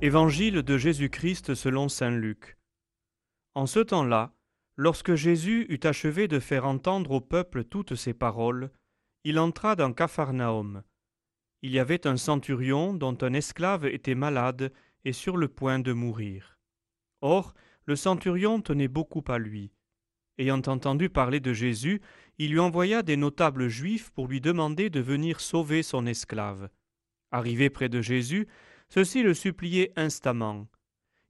Évangile de Jésus-Christ selon Saint Luc. En ce temps-là, lorsque Jésus eut achevé de faire entendre au peuple toutes ses paroles, il entra dans Capharnaüm. Il y avait un centurion dont un esclave était malade et sur le point de mourir. Or, le centurion tenait beaucoup à lui. Ayant entendu parler de Jésus, il lui envoya des notables juifs pour lui demander de venir sauver son esclave. Arrivé près de Jésus, ceux-ci le suppliaient instamment.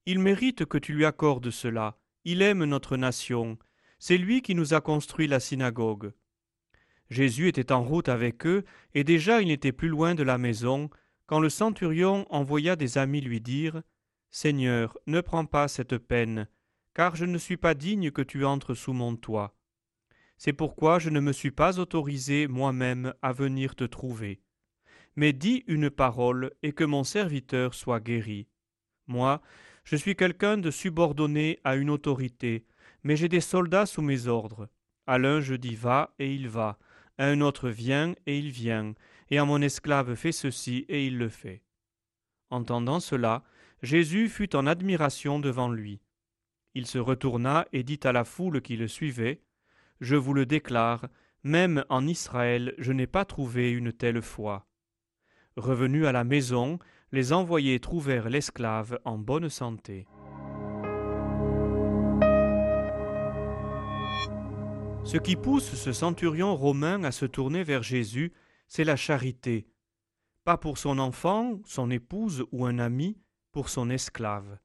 Il mérite que tu lui accordes cela. Il aime notre nation. C'est lui qui nous a construit la synagogue. Jésus était en route avec eux, et déjà il n'était plus loin de la maison, quand le centurion envoya des amis lui dire Seigneur, ne prends pas cette peine, car je ne suis pas digne que tu entres sous mon toit. C'est pourquoi je ne me suis pas autorisé moi-même à venir te trouver mais dis une parole et que mon serviteur soit guéri. Moi, je suis quelqu'un de subordonné à une autorité, mais j'ai des soldats sous mes ordres. À l'un je dis va et il va, à un autre viens et il vient, et à mon esclave fais ceci et il le fait. Entendant cela, Jésus fut en admiration devant lui. Il se retourna et dit à la foule qui le suivait Je vous le déclare, même en Israël je n'ai pas trouvé une telle foi. Revenus à la maison, les envoyés trouvèrent l'esclave en bonne santé. Ce qui pousse ce centurion romain à se tourner vers Jésus, c'est la charité. Pas pour son enfant, son épouse ou un ami, pour son esclave.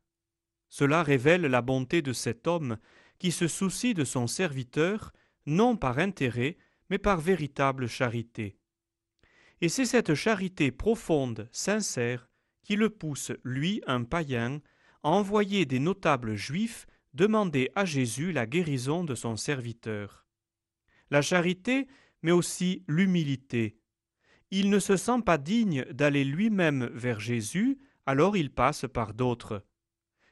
Cela révèle la bonté de cet homme qui se soucie de son serviteur, non par intérêt, mais par véritable charité. Et c'est cette charité profonde, sincère, qui le pousse, lui, un païen, à envoyer des notables juifs demander à Jésus la guérison de son serviteur. La charité, mais aussi l'humilité. Il ne se sent pas digne d'aller lui-même vers Jésus, alors il passe par d'autres.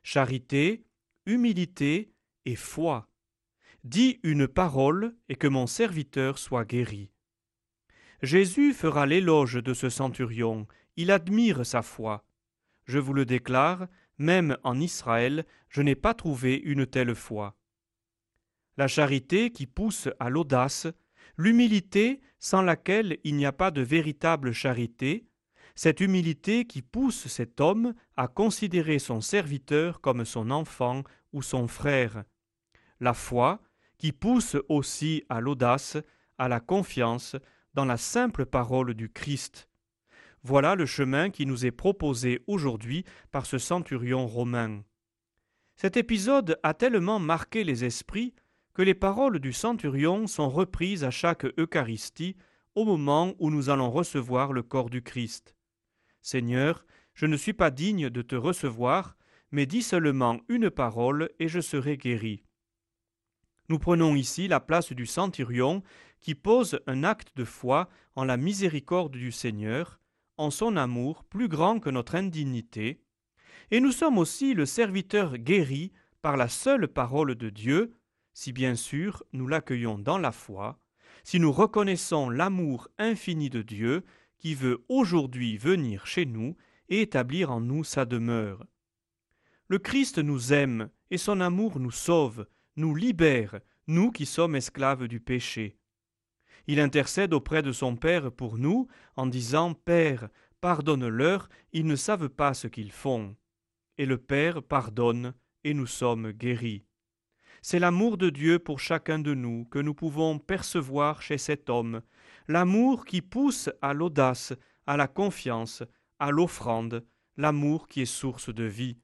Charité, humilité et foi. Dis une parole et que mon serviteur soit guéri. Jésus fera l'éloge de ce centurion, il admire sa foi. Je vous le déclare, même en Israël, je n'ai pas trouvé une telle foi. La charité qui pousse à l'audace, l'humilité sans laquelle il n'y a pas de véritable charité, cette humilité qui pousse cet homme à considérer son serviteur comme son enfant ou son frère, la foi qui pousse aussi à l'audace, à la confiance, dans la simple parole du Christ. Voilà le chemin qui nous est proposé aujourd'hui par ce centurion romain. Cet épisode a tellement marqué les esprits que les paroles du centurion sont reprises à chaque Eucharistie au moment où nous allons recevoir le corps du Christ. Seigneur, je ne suis pas digne de te recevoir, mais dis seulement une parole et je serai guéri. Nous prenons ici la place du centurion qui pose un acte de foi en la miséricorde du Seigneur, en son amour plus grand que notre indignité, et nous sommes aussi le serviteur guéri par la seule parole de Dieu, si bien sûr nous l'accueillons dans la foi, si nous reconnaissons l'amour infini de Dieu qui veut aujourd'hui venir chez nous et établir en nous sa demeure. Le Christ nous aime et son amour nous sauve, nous libère, nous qui sommes esclaves du péché. Il intercède auprès de son Père pour nous en disant Père, pardonne-leur, ils ne savent pas ce qu'ils font. Et le Père pardonne, et nous sommes guéris. C'est l'amour de Dieu pour chacun de nous que nous pouvons percevoir chez cet homme, l'amour qui pousse à l'audace, à la confiance, à l'offrande, l'amour qui est source de vie.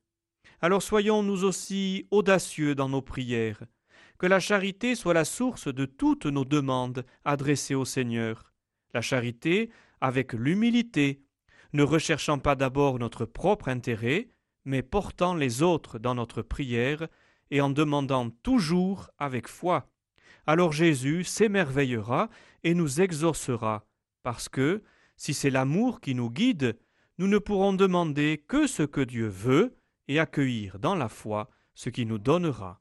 Alors soyons nous aussi audacieux dans nos prières, que la charité soit la source de toutes nos demandes adressées au Seigneur. La charité avec l'humilité, ne recherchant pas d'abord notre propre intérêt, mais portant les autres dans notre prière et en demandant toujours avec foi. Alors Jésus s'émerveillera et nous exaucera, parce que, si c'est l'amour qui nous guide, nous ne pourrons demander que ce que Dieu veut et accueillir dans la foi ce qui nous donnera.